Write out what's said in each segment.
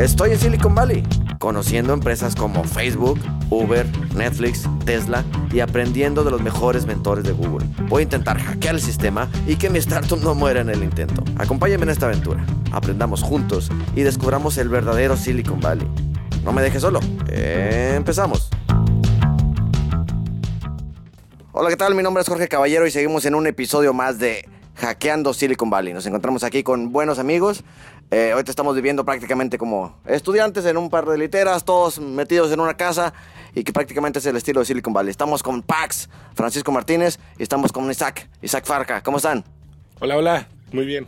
Estoy en Silicon Valley, conociendo empresas como Facebook, Uber, Netflix, Tesla y aprendiendo de los mejores mentores de Google. Voy a intentar hackear el sistema y que mi startup no muera en el intento. Acompáñenme en esta aventura, aprendamos juntos y descubramos el verdadero Silicon Valley. No me dejes solo, empezamos. Hola, ¿qué tal? Mi nombre es Jorge Caballero y seguimos en un episodio más de Hackeando Silicon Valley. Nos encontramos aquí con buenos amigos. Eh, ahorita estamos viviendo prácticamente como estudiantes en un par de literas, todos metidos en una casa y que prácticamente es el estilo de Silicon Valley. Estamos con Pax, Francisco Martínez y estamos con Isaac, Isaac Farca. ¿Cómo están? Hola, hola, muy bien.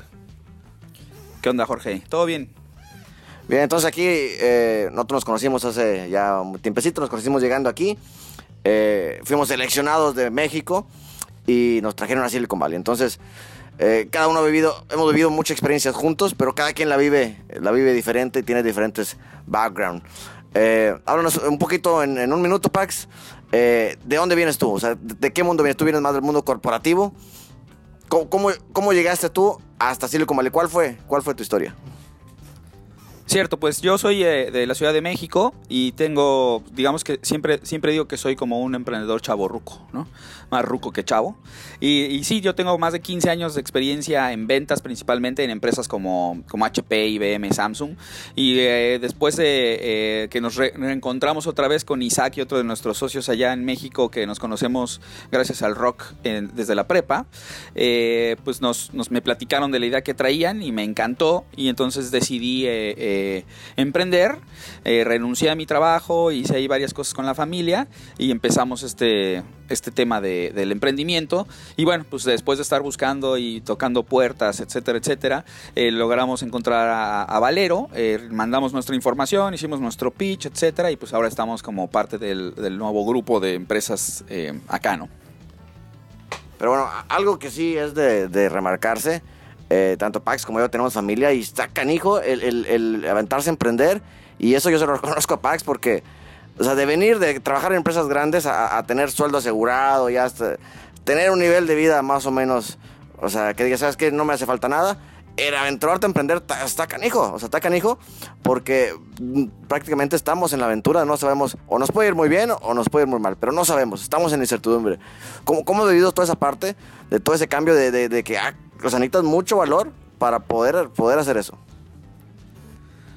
¿Qué onda, Jorge? ¿Todo bien? Bien, entonces aquí eh, nosotros nos conocimos hace ya un tiempecito, nos conocimos llegando aquí. Eh, fuimos seleccionados de México y nos trajeron a Silicon Valley. Entonces, eh, cada uno ha vivido, hemos vivido muchas experiencias juntos, pero cada quien la vive, la vive diferente y tiene diferentes background. Eh, háblanos un poquito en, un minuto, Pax. ¿De dónde vienes tú? ¿de, qué mundo vienes? ¿Tú vienes más del mundo corporativo? ¿Cómo, cómo, cómo llegaste tú hasta Silicon Valley? ¿Cuál fue, cuál fue tu historia? Cierto, pues yo soy eh, de la Ciudad de México y tengo, digamos que siempre, siempre digo que soy como un emprendedor chavo ruco, ¿no? Más ruco que chavo. Y, sí, yo tengo más de 15 años de experiencia en ventas, principalmente en empresas como, como HP, IBM, Samsung. Y eh, después de eh, que nos reencontramos otra vez con Isaac y otro de nuestros socios allá en México, que nos conocemos gracias al rock desde la prepa, pues nos, nos, me platicaron de la idea que traían y me encantó. Y entonces decidí emprender, eh, renuncié a mi trabajo, hice ahí varias cosas con la familia y empezamos este, este tema del emprendimiento. Y bueno, pues después de estar buscando y tocando puertas, etcétera, etcétera, eh, logramos encontrar a, Valero, eh, mandamos nuestra información, hicimos nuestro pitch, etcétera, y pues ahora estamos como parte del, nuevo grupo de empresas acá, ¿no? Pero bueno, algo que sí es de remarcarse eh, tanto Pax como yo tenemos familia y está canijo el, el, el, aventarse a emprender. Y eso yo se lo reconozco a Pax porque, o sea, de venir de trabajar en empresas grandes a, tener sueldo asegurado y hasta tener un nivel de vida más o menos, o sea, que digas, ¿sabes qué? No me hace falta nada. Era aventurarte a emprender, está canijo, o sea, está canijo, porque prácticamente estamos en la aventura, no sabemos, o nos puede ir muy bien o nos puede ir muy mal, pero no sabemos, estamos en incertidumbre. ¿Cómo, cómo debido toda esa parte, de todo ese cambio de, de, de que, ah, o sea, necesitas mucho valor para poder, poder hacer eso.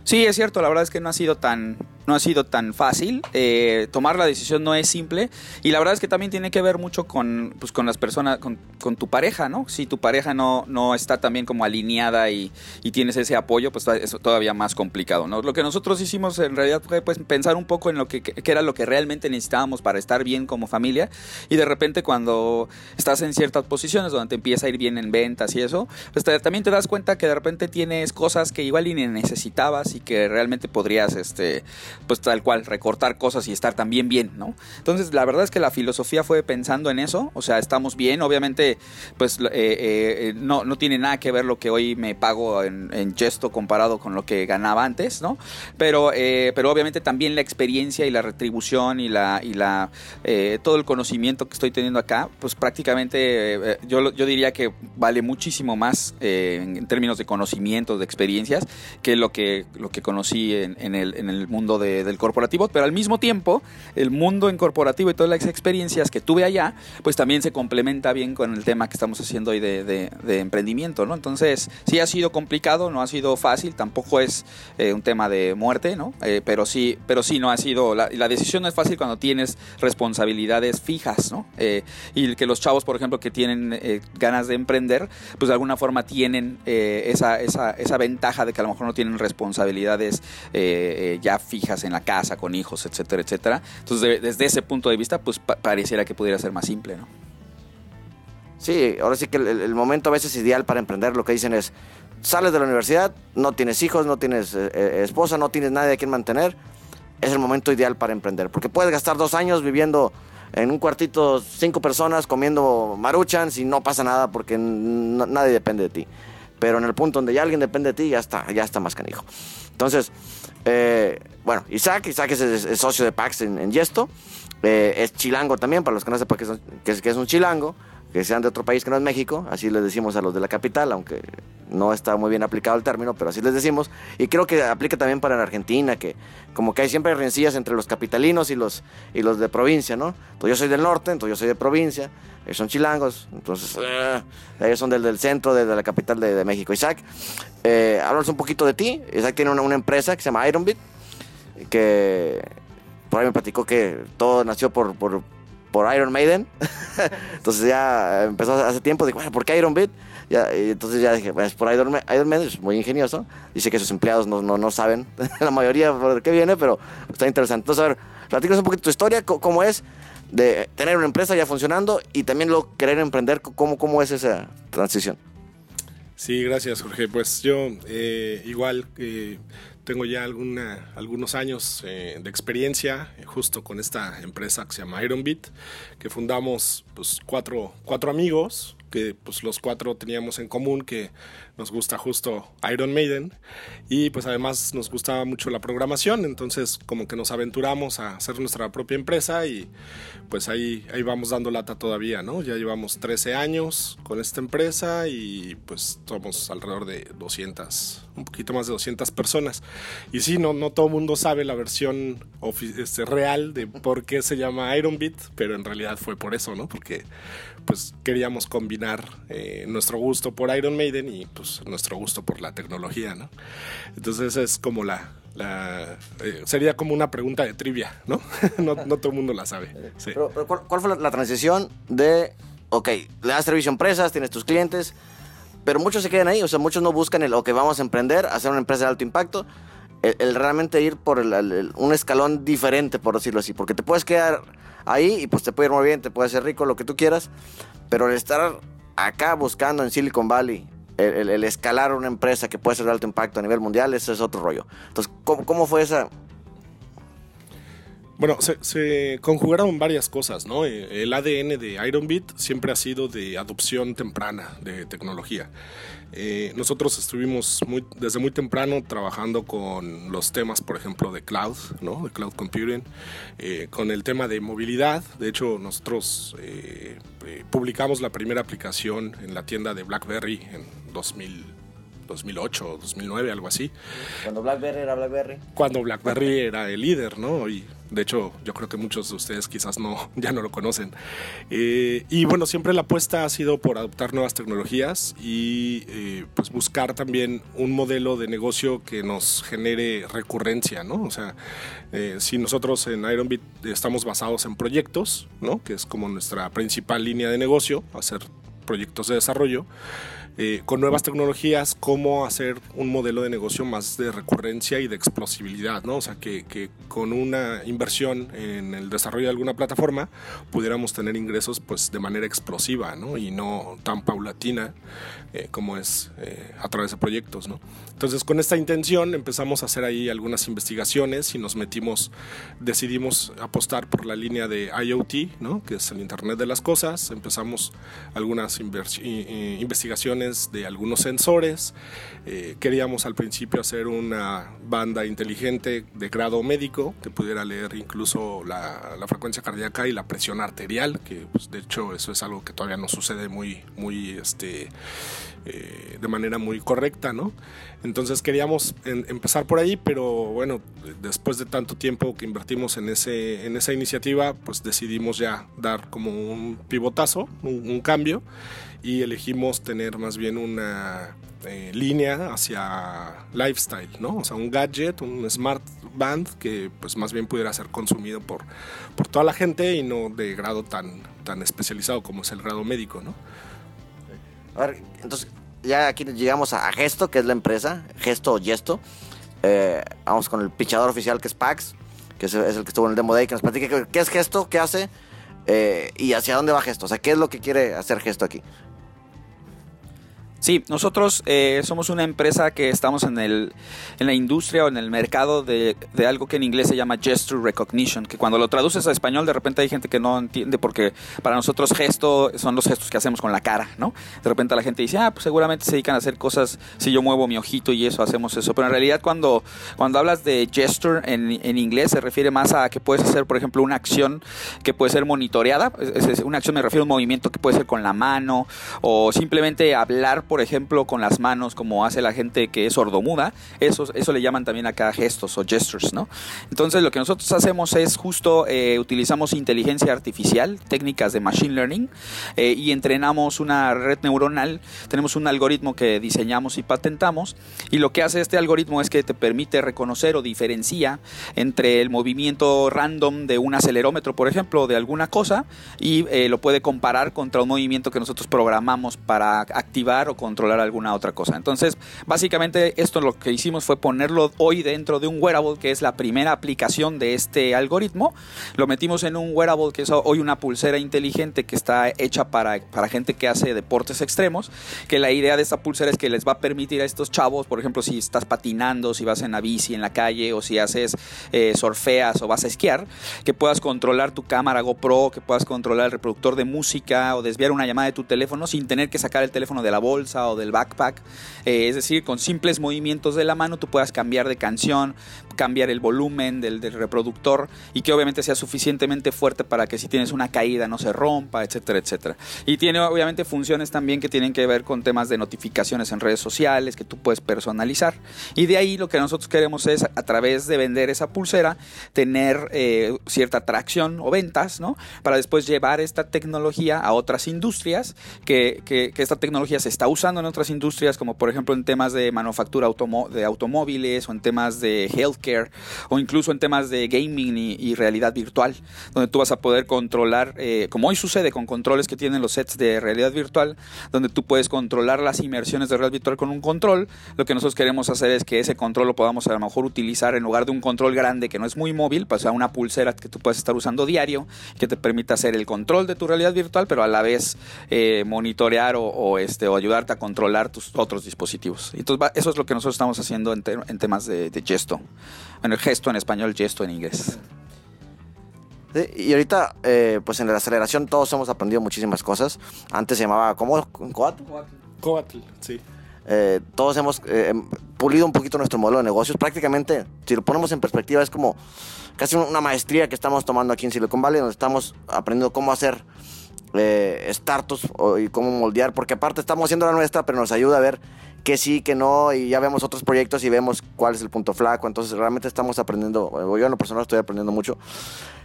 Sí, es cierto, la verdad es que no ha sido tan, no ha sido tan fácil. Eh, tomar la decisión no es simple. Y la verdad es que también tiene que ver mucho con, pues, con las personas, con, tu pareja, ¿no? Si tu pareja no, no está también como alineada y, tienes ese apoyo, pues es todavía más complicado, ¿no? Lo que nosotros hicimos en realidad fue pues, pensar un poco en lo que, era lo que realmente necesitábamos para estar bien como familia. Y de repente cuando estás en ciertas posiciones donde te empieza a ir bien en ventas y eso, pues también te das cuenta que de repente tienes cosas que igual ni necesitabas y que realmente podrías, este, pues tal cual, recortar cosas y estar también bien, ¿no? Entonces, la verdad es que la filosofía fue pensando en eso, o sea, estamos bien, obviamente, pues eh, eh, no, no tiene nada que ver lo que hoy me pago en, gesto comparado con lo que ganaba antes, ¿no? Pero, eh, pero obviamente también la experiencia y la retribución y la, y la todo el conocimiento que estoy teniendo acá, pues prácticamente yo, yo diría que vale muchísimo más en términos de conocimientos, de experiencias, que lo que, lo que conocí en, en, el, en el mundo de del corporativo, pero al mismo tiempo el mundo en corporativo y todas las experiencias que tuve allá, pues también se complementa bien con el tema que estamos haciendo hoy de, emprendimiento, ¿no? Entonces, sí ha sido complicado, no ha sido fácil, tampoco es eh, un tema de muerte, ¿no? Eh, pero sí, pero sí no ha sido, la, decisión no es fácil cuando tienes responsabilidades fijas, ¿no? Eh, y que los chavos, por ejemplo, que tienen ganas de emprender, pues de alguna forma tienen esa, esa, esa ventaja de que a lo mejor no tienen responsabilidades ya fijas en la casa, con hijos, etcétera, etcétera. Entonces, desde ese punto de vista, pues pareciera que pudiera ser más simple, ¿no? Sí, ahora sí que el, momento a veces ideal para emprender, lo que dicen es, sales de la universidad, no tienes hijos, no tienes eh, eh, esposa, no tienes nadie a quien mantener, es el momento ideal para emprender, porque puedes gastar dos años viviendo en un cuartito cinco personas comiendo maruchans y no pasa nada porque nadie depende de ti. Pero en el punto donde ya alguien depende de ti, ya está, ya está más canijo. Entonces, eh, bueno, Isaac, Isaac es, socio de Pax en, Yesto. Eh, es chilango también, para los que no sepan que es, que es, un chilango. que sean de otro país que no es México, así les decimos a los de la capital, aunque no está muy bien aplicado el término, pero así les decimos. Y creo que aplica también para en Argentina, que como que hay siempre rencillas entre los capitalinos y los, y los de provincia, ¿no? Entonces yo soy del norte, entonces yo soy de provincia, ellos son chilangos, entonces eh, ellos son del, del centro, de, de la capital de, de México. Isaac, eh, háblanos un poquito de ti. Isaac tiene una, una empresa que se llama Ironbit, que por ahí me platicó que todo nació por, por, por Iron Maiden. entonces ya empezó hace tiempo, dije, bueno, ¿por qué Iron Beat? Ya, y entonces ya dije, pues por Iron, Ma- Iron Maiden, es muy ingenioso. Dice que sus empleados no, no, no saben la mayoría por qué viene, pero está interesante. Entonces, a ver, platícanos un poquito tu historia, cómo es de tener una empresa ya funcionando y también luego querer emprender, cómo, cómo es esa transición. Sí, gracias Jorge. Pues yo eh, igual eh, tengo ya alguna, algunos años eh, de experiencia eh, justo con esta empresa que se llama Ironbit, que fundamos pues cuatro, cuatro amigos, que pues los cuatro teníamos en común que nos gusta justo Iron Maiden y pues además nos gustaba mucho la programación, entonces como que nos aventuramos a hacer nuestra propia empresa y pues ahí, ahí vamos dando lata todavía, ¿no? Ya llevamos 13 años con esta empresa y pues somos alrededor de 200, un poquito más de 200 personas. Y sí, no, no todo el mundo sabe la versión este, real de por qué se llama Ironbit, pero en realidad fue por eso, ¿no? Porque pues queríamos combinar eh, nuestro gusto por Iron Maiden y pues nuestro gusto por la tecnología, ¿no? Entonces es como la... la eh, sería como una pregunta de trivia, ¿no? no, no todo el mundo la sabe. Sí. Pero, pero ¿cuál, cuál fue la, la transición de, ok, le das servicio a empresas, tienes tus clientes, pero muchos se quedan ahí, o sea, muchos no buscan el, ok, vamos a emprender, hacer una empresa de alto impacto, el, el realmente ir por el- el- un escalón diferente, por decirlo así, porque te puedes quedar ahí y pues te puede ir muy bien, te puede hacer rico, lo que tú quieras, pero el estar acá buscando en Silicon Valley, el, el- el escalar una empresa que puede ser de alto impacto a nivel mundial, eso es otro rollo. Entonces, ¿cómo, cómo fue esa? Bueno, se, se conjugaron varias cosas, ¿no? Eh, El ADN de Ironbit siempre ha sido de adopción temprana de tecnología. Eh, nosotros estuvimos muy, desde muy temprano trabajando con los temas, por ejemplo, de cloud, ¿no? De cloud computing, eh, con el tema de movilidad. De hecho, nosotros publicamos la primera aplicación en la tienda de BlackBerry en 2000, 2008 o 2009, algo así Cuando BlackBerry era BlackBerry. cuando BlackBerry era el líder, ¿no? Y de hecho, yo creo que muchos de ustedes quizás no, ya no lo conocen. Eh, y bueno, siempre la apuesta ha sido por adoptar nuevas tecnologías y eh, pues buscar también un modelo de negocio que nos genere recurrencia, ¿no? O sea, eh, si nosotros en Ironbit estamos basados en proyectos, ¿no? Que es como nuestra principal línea de negocio, hacer proyectos de desarrollo eh, con nuevas tecnologías, cómo hacer un modelo de negocio más de recurrencia y de explosibilidad, ¿no? O sea, que, que con una inversión en el desarrollo de alguna plataforma pudiéramos tener ingresos pues de manera explosiva, ¿no? Y no tan paulatina eh, como es eh, a través de proyectos, ¿no? Entonces, con esta intención empezamos a hacer ahí algunas investigaciones y nos metimos, decidimos apostar por la línea de IoT, ¿no? Que es el Internet de las Cosas. Empezamos algunas invers- i- i- investigaciones de algunos sensores. Eh, queríamos al principio hacer una banda inteligente de grado médico que pudiera leer incluso la, la frecuencia cardíaca y la presión arterial, que pues, de hecho eso es algo que todavía no sucede muy, muy este, eh, de manera muy correcta, ¿no? Entonces queríamos en- empezar por ahí, pero bueno, después de tanto tiempo que invertimos en, ese, en esa iniciativa, pues decidimos ya dar como un pivotazo, un, un cambio, y elegimos tener más bien una eh, línea hacia lifestyle, ¿no? O sea, un gadget, un smart band que pues más bien pudiera ser consumido por, por toda la gente y no de grado tan, tan especializado como es el grado médico, ¿no? A ver, entonces ya aquí llegamos a, Gesto, que es la empresa, Gesto o Gesto. Eh, vamos con el pichador oficial que es Pax, que es, el que estuvo en el Demo Day, que nos platique qué es Gesto, qué hace eh, y hacia dónde va Gesto. O sea, qué es lo que quiere hacer Gesto aquí. Sí, nosotros eh, somos una empresa que estamos en, el, en la industria o en el mercado de, de, algo que en inglés se llama gesture recognition, que cuando lo traduces a español de repente hay gente que no entiende porque para nosotros gesto son los gestos que hacemos con la cara, ¿no? De repente la gente dice, ah, pues seguramente se dedican a hacer cosas, si yo muevo mi ojito y eso, hacemos eso, pero en realidad cuando, cuando hablas de gesture en, en inglés se refiere más a que puedes hacer, por ejemplo, una acción que puede ser monitoreada, una acción me refiero a un movimiento que puede ser con la mano o simplemente hablar por ejemplo, con las manos, como hace la gente que es sordomuda, eso, eso le llaman también acá gestos o gestures, ¿no? Entonces, lo que nosotros hacemos es justo eh, utilizamos inteligencia artificial, técnicas de machine learning, eh, y entrenamos una red neuronal. Tenemos un algoritmo que diseñamos y patentamos, y lo que hace este algoritmo es que te permite reconocer o diferencia entre el movimiento random de un acelerómetro, por ejemplo, de alguna cosa, y eh, lo puede comparar contra un movimiento que nosotros programamos para activar o controlar alguna otra cosa. Entonces, básicamente esto lo que hicimos fue ponerlo hoy dentro de un wearable, que es la primera aplicación de este algoritmo. Lo metimos en un wearable, que es hoy una pulsera inteligente que está hecha para, para gente que hace deportes extremos, que la idea de esta pulsera es que les va a permitir a estos chavos, por ejemplo, si estás patinando, si vas en la bici en la calle o si haces eh, o vas a esquiar, que puedas controlar tu cámara GoPro, que puedas controlar el reproductor de música o desviar una llamada de tu teléfono sin tener que sacar el teléfono de la bolsa o del backpack. Eh, es decir, con simples movimientos de la mano tú puedas cambiar de canción, cambiar el volumen del, del, reproductor y que obviamente sea suficientemente fuerte para que si tienes una caída no se rompa, etcétera, etcétera. Y tiene obviamente funciones también que tienen que ver con temas de notificaciones en redes sociales que tú puedes personalizar. Y de ahí lo que nosotros queremos es a través de vender esa pulsera tener eh, cierta atracción o ventas, ¿no? Para después llevar esta tecnología a otras industrias que, que, que esta tecnología se está usando en otras industrias como por ejemplo en temas de manufactura de automóviles o en temas de o incluso en temas de gaming y, realidad virtual, donde tú vas a poder controlar, eh, como hoy sucede con controles que tienen los sets de realidad virtual, donde tú puedes controlar las inmersiones de realidad virtual con un control. Lo que nosotros queremos hacer es que ese control lo podamos a lo mejor utilizar en lugar de un control grande que no es muy móvil, pues a una pulsera que tú puedes estar usando diario, que te permita hacer el control de tu realidad virtual, pero a la vez eh, monitorear o, este, o ayudarte a controlar tus otros dispositivos. Entonces, eso es lo que nosotros estamos haciendo en temas de, de, gesto. En el gesto en español, gesto en inglés. Sí, y ahorita, eh, pues en la aceleración todos hemos aprendido muchísimas cosas. Antes se llamaba, ¿cómo? ¿Coatl? Coatl, sí. Eh, todos hemos eh, pulido un poquito nuestro modelo de negocios. Prácticamente, si lo ponemos en perspectiva, es como casi una maestría que estamos tomando aquí en Silicon Valley, donde estamos aprendiendo cómo hacer eh, startups y cómo moldear, porque aparte estamos haciendo la nuestra, pero nos ayuda a ver que sí, que no, y ya vemos otros proyectos y vemos cuál es el punto flaco, entonces realmente estamos aprendiendo, yo en lo personal estoy aprendiendo mucho.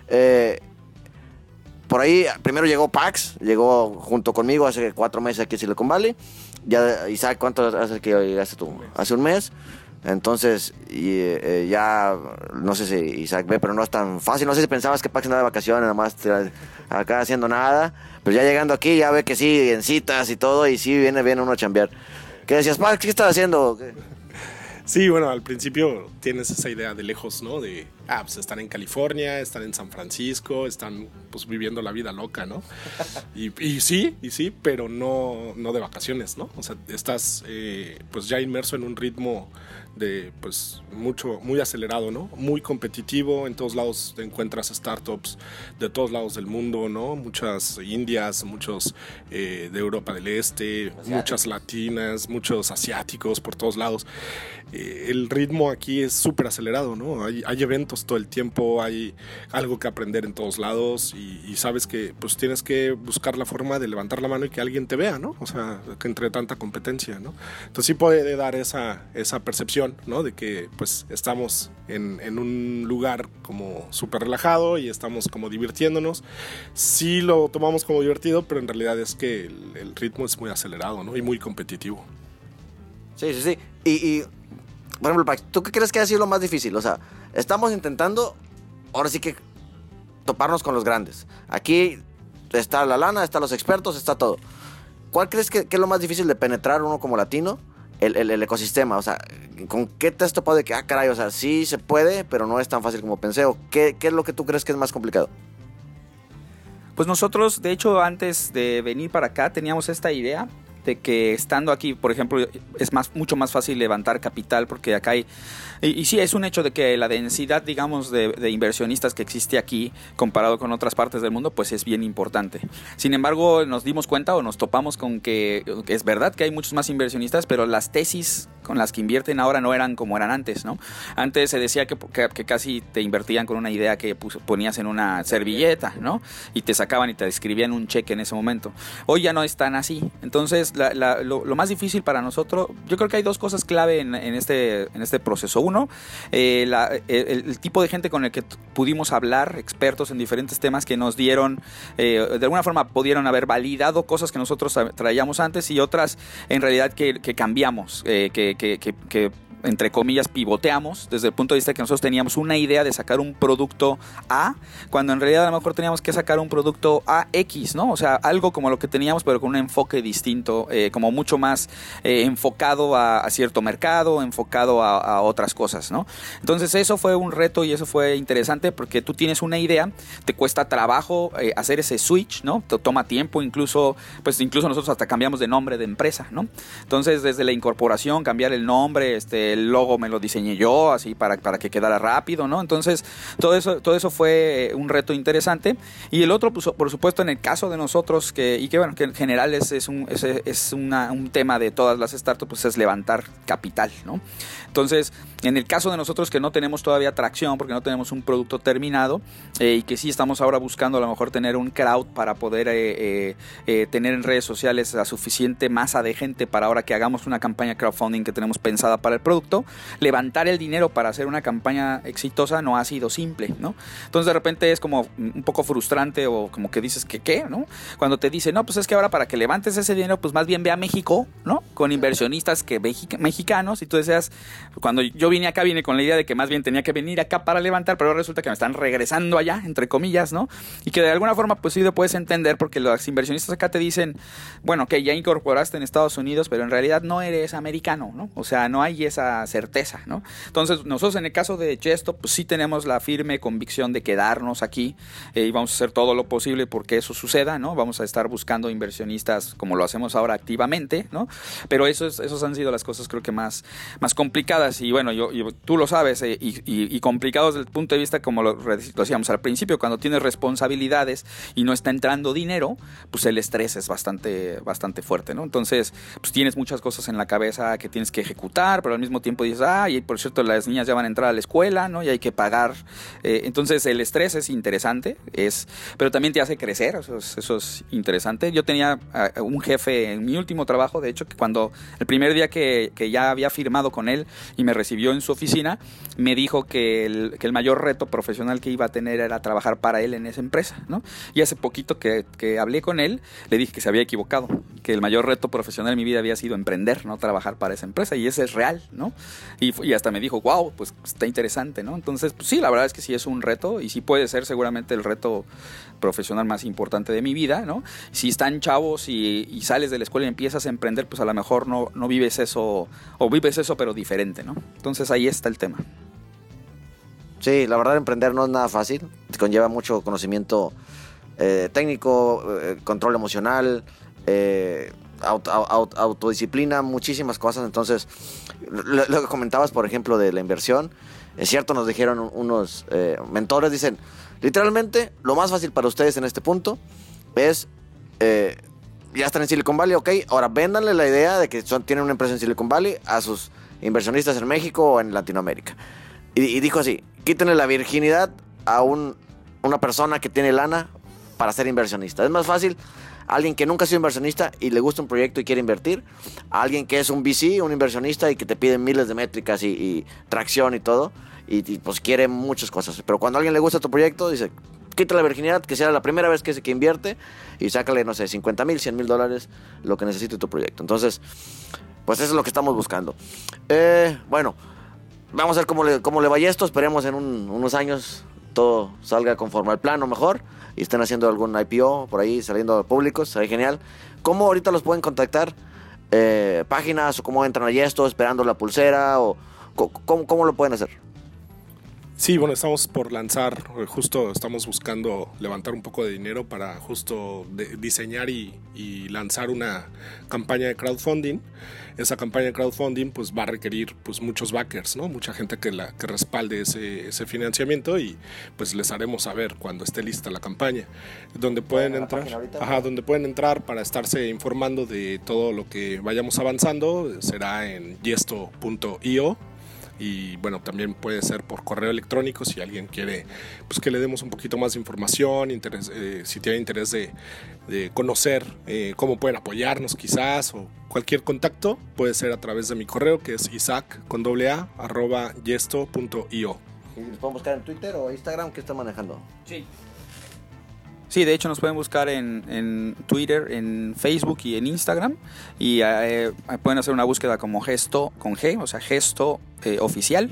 Eh, por ahí primero llegó Pax, llegó junto conmigo hace cuatro meses aquí en Silicon Valley. Ya, Isaac, ¿cuánto hace que llegaste tú? Hace un mes. Entonces, y, eh, ya, no sé si Isaac ve, pero no es tan fácil. No sé si pensabas que Pax andaba de vacaciones, nada más acá haciendo nada. Pero ya llegando aquí, ya ve que sí, en citas y todo, y sí viene bien uno a chambear. ¿Qué decías, Pax? ¿Qué estás haciendo? Sí, bueno, al principio tienes esa idea de lejos, ¿no? De, ah, pues están en California, están en San Francisco, están pues viviendo la vida loca, ¿no? Y, y sí, y sí, pero no, no de vacaciones, ¿no? O sea, estás eh, pues ya inmerso en un ritmo de pues mucho muy acelerado no muy competitivo en todos lados te encuentras startups de todos lados del mundo no muchas indias muchos eh, de Europa del Este muchas latinas muchos asiáticos por todos lados. Eh, el ritmo aquí es súper acelerado no hay, hay, eventos todo el tiempo hay algo que aprender en todos lados y, sabes que pues tienes que buscar la forma de levantar la mano y que alguien te vea no o sea que entre tanta competencia no entonces sí puede dar esa esa percepción ¿no? De que pues estamos en, en un lugar como súper relajado y estamos como divirtiéndonos. Sí lo tomamos como divertido, pero en realidad es que el, el ritmo es muy acelerado, ¿no? Y muy competitivo. Sí, sí, sí. Y, y por ejemplo, ¿tú qué crees que ha sido lo más difícil? O sea, estamos intentando, ahora sí que toparnos con los grandes. Aquí está la lana, están los expertos, está todo. ¿Cuál crees que, es lo más difícil de penetrar uno como latino? El, el, el, ecosistema, o sea, ¿con qué te has topado de que, ah, caray, o sea, sí se puede, pero no es tan fácil como pensé? ¿O qué, qué es lo que tú crees que es más complicado? Pues nosotros, de hecho, antes de venir para acá, teníamos esta idea de que estando aquí, por ejemplo, es más mucho más fácil levantar capital porque acá hay y, sí es un hecho de que la densidad, digamos, de, de, inversionistas que existe aquí comparado con otras partes del mundo, pues es bien importante. Sin embargo, nos dimos cuenta o nos topamos con que, que es verdad que hay muchos más inversionistas, pero las tesis con las que invierten ahora no eran como eran antes, ¿no? Antes se decía que, que, casi te invertían con una idea que ponías en una servilleta, ¿no? Y te sacaban y te escribían un cheque en ese momento. Hoy ya no es tan así. Entonces, lo, más difícil para nosotros, yo creo que hay dos cosas clave en, este, este proceso. Uno, eh, el, tipo de gente con el que pudimos hablar, expertos en diferentes temas que nos dieron, eh, de alguna forma pudieron haber validado cosas que nosotros traíamos antes y otras en realidad que, cambiamos, eh, que, que, que entre comillas, pivoteamos desde el punto de vista que nosotros teníamos una idea de sacar un producto A, cuando en realidad a lo mejor teníamos que sacar un producto AX, ¿no? O sea, algo como lo que teníamos, pero con un enfoque distinto, eh, como mucho más eh, enfocado a, cierto mercado, enfocado a, otras cosas, ¿no? Entonces eso fue un reto y eso fue interesante porque tú tienes una idea, te cuesta trabajo eh, hacer ese switch, ¿no? Te toma tiempo, incluso, pues incluso nosotros hasta cambiamos de nombre de empresa, ¿no? Entonces desde la incorporación, cambiar el nombre, este, el logo me lo diseñé yo, así para, para que quedara rápido, ¿no? Entonces, todo eso, todo eso fue eh, un reto interesante. Y el otro, pues, por supuesto, en el caso de nosotros, que, y que bueno, que en general es, es, un, es, un tema de todas las startups, pues es levantar capital, ¿no? Entonces, en el caso de nosotros que no tenemos todavía tracción, porque no tenemos un producto terminado, eh, y que sí estamos ahora buscando a lo mejor tener un crowd para poder eh, tener en redes sociales la suficiente masa de gente para ahora que hagamos una campaña crowdfunding que tenemos pensada para el producto, levantar el dinero para hacer una campaña exitosa no ha sido simple, ¿no? Entonces de repente es como un poco frustrante o como que dices que qué, ¿no? Cuando te dicen, no, pues es que ahora para que levantes ese dinero, pues más bien ve a México, ¿no? Con inversionistas que mexicanos y tú deseas, cuando yo vine acá vine con la idea de que más bien tenía que venir acá para levantar, pero resulta que me están regresando allá, entre comillas, ¿no? Y que de alguna forma pues sí lo puedes entender porque los inversionistas acá te dicen, bueno, que ya incorporaste en Estados Unidos, pero en realidad no eres americano, ¿no? O sea, no hay esa certeza, ¿no? Entonces, nosotros en el caso de Chesto, pues sí tenemos la firme convicción de quedarnos aquí eh, y vamos a hacer todo lo posible porque eso suceda, ¿no? Vamos a estar buscando inversionistas como lo hacemos ahora activamente, ¿no? Pero eso es, esos han sido las cosas creo que más, más complicadas y bueno, yo, tú lo sabes eh, y, complicados desde el punto de vista como lo, lo decíamos al principio, cuando tienes responsabilidades y no está entrando dinero, pues el estrés es bastante, bastante fuerte, ¿no? Entonces, pues tienes muchas cosas en la cabeza que tienes que ejecutar, pero al mismo tiempo dices, ah, y por cierto, las niñas ya van a entrar a la escuela, ¿no? Y hay que pagar. Eh, entonces, el estrés es interesante, es, pero también te hace crecer, eso es, eso es interesante. Yo tenía ah, un jefe en mi último trabajo, de hecho, que cuando el primer día que, que, ya había firmado con él y me recibió en su oficina, me dijo que el, que el mayor reto profesional que iba a tener era trabajar para él en esa empresa, ¿no? Y hace poquito que, que hablé con él, le dije que se había equivocado, que el mayor reto profesional en mi vida había sido emprender, no trabajar para esa empresa, y ese es real, ¿no? Y, hasta me dijo, wow, pues está interesante, ¿no? Entonces, pues, sí, la verdad es que sí es un reto y sí puede ser seguramente el reto profesional más importante de mi vida, ¿no? Si están chavos y, sales de la escuela y empiezas a emprender, pues a lo mejor no, no vives eso, o vives eso pero diferente, ¿no? Entonces ahí está el tema. Sí, la verdad emprender no es nada fácil, conlleva mucho conocimiento eh, técnico, eh, control emocional, eh, autodisciplina, muchísimas cosas. Entonces, lo, que comentabas, por ejemplo, de la inversión, es cierto, nos dijeron unos eh, mentores, dicen, literalmente, lo más fácil para ustedes en este punto es, eh, ya están en Silicon Valley, ok, ahora véndanle la idea de que son, tienen una empresa en Silicon Valley a sus inversionistas en México o en Latinoamérica. Y, dijo así, quítenle la virginidad a un, una persona que tiene lana para ser inversionista. Es más fácil alguien que nunca ha sido inversionista y le gusta un proyecto y quiere invertir, alguien que es un VC, un inversionista y que te pide miles de métricas y, tracción y todo, y, pues quiere muchas cosas. Pero cuando a alguien le gusta tu proyecto, dice, quita la virginidad, que sea la primera vez que, que invierte y sácale, no sé, 50 mil, 100 mil dólares, lo que necesite tu proyecto. Entonces, pues eso es lo que estamos buscando. Eh, bueno, vamos a ver cómo le, cómo le vaya esto, esperemos en unos años todo salga conforme al plano mejor y estén haciendo algún IPO por ahí saliendo públicos, sería genial. ¿Cómo ahorita los pueden contactar? Eh, ¿Páginas o cómo entran allí esto esperando la pulsera? o ¿cómo, ¿Cómo lo pueden hacer? Sí, bueno, estamos por lanzar, eh, justo estamos buscando levantar un poco de dinero para justo diseñar y, lanzar una campaña de crowdfunding. Esa campaña de crowdfunding pues va a requerir pues muchos backers, ¿no? Mucha gente que, la, que respalde ese, ese financiamiento y pues les haremos saber cuando esté lista la campaña. Donde pueden entrar, ajá, donde pueden entrar para estarse informando de todo lo que vayamos avanzando será en yesto.io y bueno, también puede ser por correo electrónico si alguien quiere pues que le demos un poquito más de información, interés, eh, si tiene interés de, conocer eh, cómo pueden apoyarnos quizás o cualquier contacto puede ser a través de mi correo que es isaac con doble a arroba yesto.io. ¿Y nos podemos buscar en Twitter o Instagram? ¿Qué está manejando? Sí. Sí, de hecho nos pueden buscar en, Twitter, en Facebook y en Instagram. Y eh, pueden hacer una búsqueda como gesto con G, o sea, gesto eh, oficial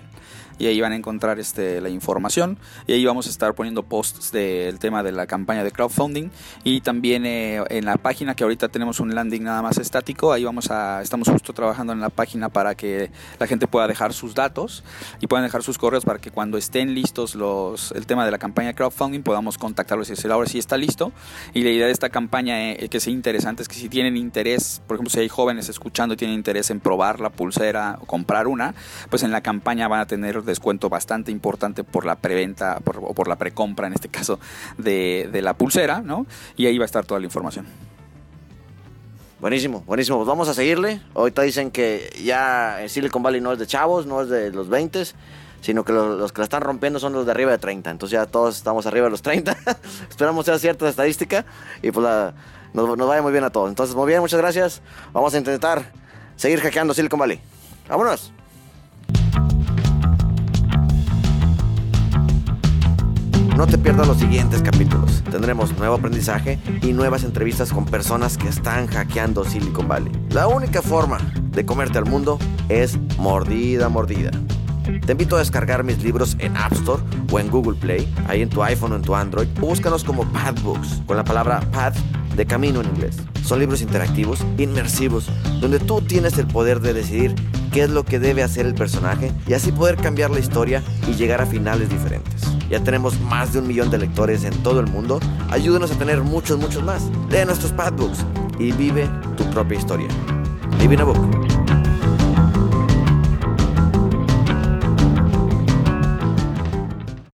y ahí van a encontrar este, la información. Y ahí vamos a estar poniendo posts del tema de la campaña de crowdfunding. Y también eh, en la página que ahorita tenemos un landing nada más estático, ahí vamos a, estamos justo trabajando en la página para que la gente pueda dejar sus datos y puedan dejar sus correos para que cuando estén listos los, el tema de la campaña de crowdfunding podamos contactarlos y decir ahora sí está listo y la idea de esta campaña eh, que sea interesante es que si tienen interés, por ejemplo si hay jóvenes escuchando y tienen interés en probar la pulsera o comprar una, pues en la campaña van a tener descuento bastante importante por la preventa o por la precompra, en este caso, de, la pulsera, ¿no? Y ahí va a estar toda la información. Buenísimo, buenísimo. Pues vamos a seguirle. Ahorita dicen que ya Silicon Valley no es de chavos, no es de los 20, sino que los, que la están rompiendo son los de arriba de 30. Entonces ya todos estamos arriba de los 30. Esperamos sea cierta estadística y pues nos, nos vaya muy bien a todos. Entonces, muy bien, muchas gracias. Vamos a intentar seguir hackeando Silicon Valley. Vámonos. No te pierdas los siguientes capítulos. Tendremos nuevo aprendizaje y nuevas entrevistas con personas que están hackeando Silicon Valley. La única forma de comerte al mundo es mordida, mordida. Te invito a descargar mis libros en App Store o en Google Play, ahí en tu iPhone o en tu Android. Búscanos como Path Books, con la palabra path de camino en inglés. Son libros interactivos, inmersivos, donde tú tienes el poder de decidir qué es lo que debe hacer el personaje y así poder cambiar la historia y llegar a finales diferentes. Ya tenemos más de un millón de lectores en todo el mundo. Ayúdenos a tener muchos, muchos más. Lee nuestros Padbooks y vive tu propia historia. Live in a book.